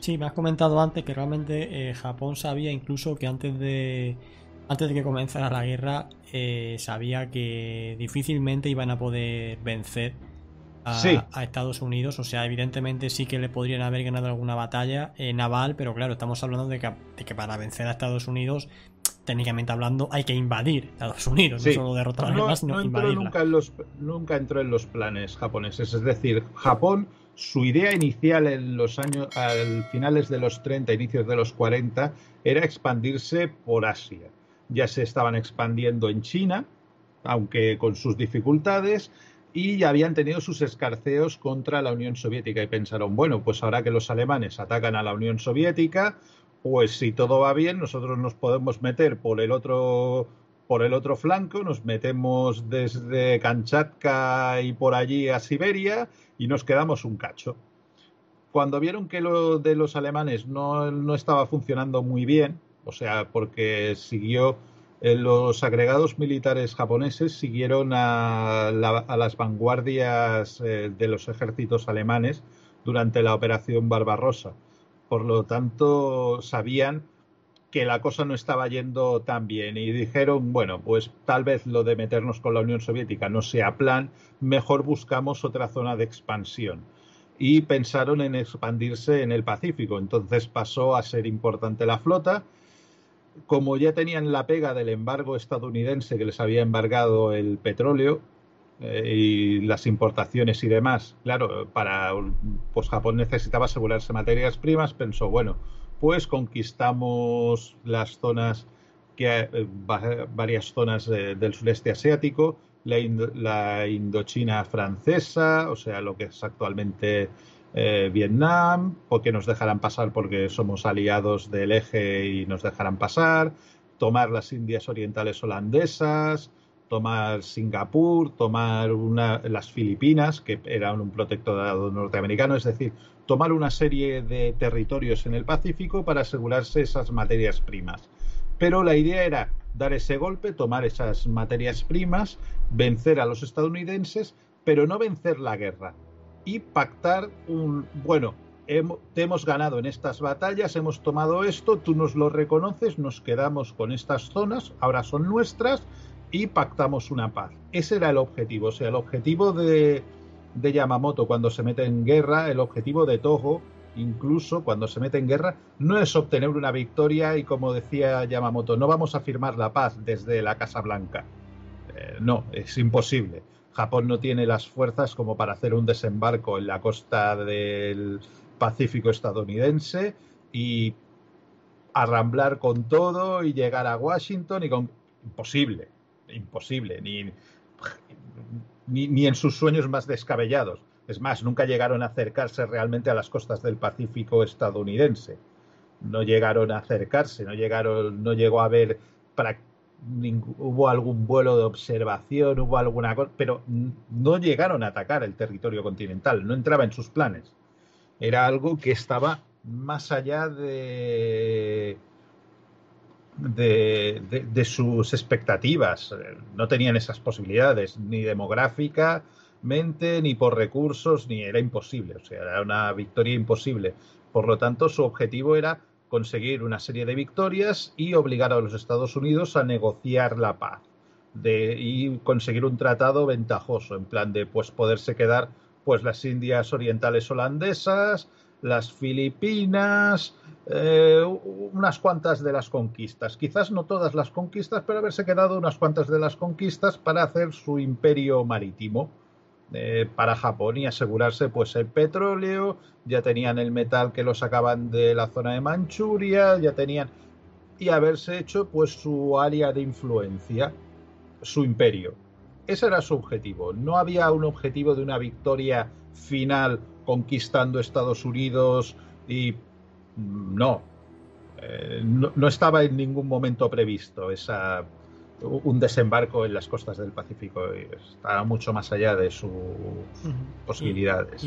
Sí, me has comentado antes que realmente eh, Japón sabía incluso que antes de antes de que comenzara la guerra eh, sabía que difícilmente iban a poder vencer a, Estados Unidos. O sea, evidentemente sí que le podrían haber ganado alguna batalla eh, naval, pero claro, estamos hablando de que, para vencer a Estados Unidos, técnicamente hablando, hay que invadir Estados Unidos, no solo derrotar a sino entró nunca, en los, nunca entró en los planes japoneses. Es decir, Japón, su idea inicial en los años, al finales de los 30, inicios de los 40, era expandirse por Asia. Ya se estaban expandiendo en China, aunque con sus dificultades, y ya habían tenido sus escarceos contra la Unión Soviética y pensaron, bueno, pues ahora que los alemanes atacan a la Unión Soviética, pues si todo va bien, nosotros nos podemos meter por el otro por el otro flanco, nos metemos desde Kamchatka y por allí a Siberia y nos quedamos un cacho. Cuando vieron que lo de los alemanes no, no estaba funcionando muy bien, o sea, porque siguió eh, los agregados militares japoneses siguieron a, las vanguardias eh, de los ejércitos alemanes durante la Operación Barbarossa. Por lo tanto, sabían que la cosa no estaba yendo tan bien y dijeron, bueno, pues tal vez lo de meternos con la Unión Soviética no sea plan, mejor buscamos otra zona de expansión. Y pensaron en expandirse en el Pacífico. Entonces pasó a ser importante la flota como ya tenían la pega del embargo estadounidense que les había embargado el petróleo y las importaciones y demás, claro, para pues Japón necesitaba asegurarse materias primas, pensó, bueno, pues conquistamos las zonas que eh, varias zonas del sureste asiático, la Indochina francesa, o sea, lo que es actualmente eh, Vietnam, o que nos dejarán pasar porque somos aliados del eje y nos dejarán pasar, tomar las Indias Orientales holandesas, tomar Singapur, tomar las Filipinas, que eran un protectorado norteamericano, es decir, tomar una serie de territorios en el Pacífico para asegurarse esas materias primas. Pero la idea era dar ese golpe, tomar esas materias primas, vencer a los estadounidenses, pero no vencer la guerra, y pactar un, bueno, te hemos ganado en estas batallas, hemos tomado esto, tú nos lo reconoces, nos quedamos con estas zonas, ahora son nuestras y pactamos una paz. Ese era el objetivo, o sea, el objetivo de, Yamamoto cuando se mete en guerra, el objetivo de Toho, incluso cuando se mete en guerra, no es obtener una victoria y como decía Yamamoto, no vamos a firmar la paz desde la Casa Blanca. Eh, no, es imposible. Japón no tiene las fuerzas como para hacer un desembarco en la costa del Pacífico estadounidense y arramblar con todo y llegar a Washington y con imposible, imposible, ni, ni, en sus sueños más descabellados. Es más, nunca llegaron a acercarse realmente a las costas del Pacífico estadounidense. No llegaron a acercarse, no llegaron, no llegó a haber hubo algún vuelo de observación, hubo alguna cosa, pero no llegaron a atacar el territorio continental, no entraba en sus planes. Era algo que estaba más allá de, de, sus expectativas. No tenían esas posibilidades, ni demográficamente, ni por recursos, ni era imposible. O sea, era una victoria imposible. Por lo tanto, su objetivo era conseguir una serie de victorias y obligar a los Estados Unidos a negociar la paz de, y conseguir un tratado ventajoso, en plan de pues poderse quedar pues las Indias Orientales holandesas, las Filipinas, eh, unas cuantas de las conquistas. Quizás no todas las conquistas, pero haberse quedado unas cuantas de las conquistas para hacer su imperio marítimo eh, para Japón y asegurarse pues el petróleo, ya tenían el metal que lo sacaban de la zona de Manchuria, ya tenían y haberse hecho pues su área de influencia, su imperio. Ese era su objetivo. No había un objetivo de una victoria final conquistando Estados Unidos y no. Eh, no, no, estaba en ningún momento previsto esa, un desembarco en las costas del Pacífico. Estaba mucho más allá de sus posibilidades.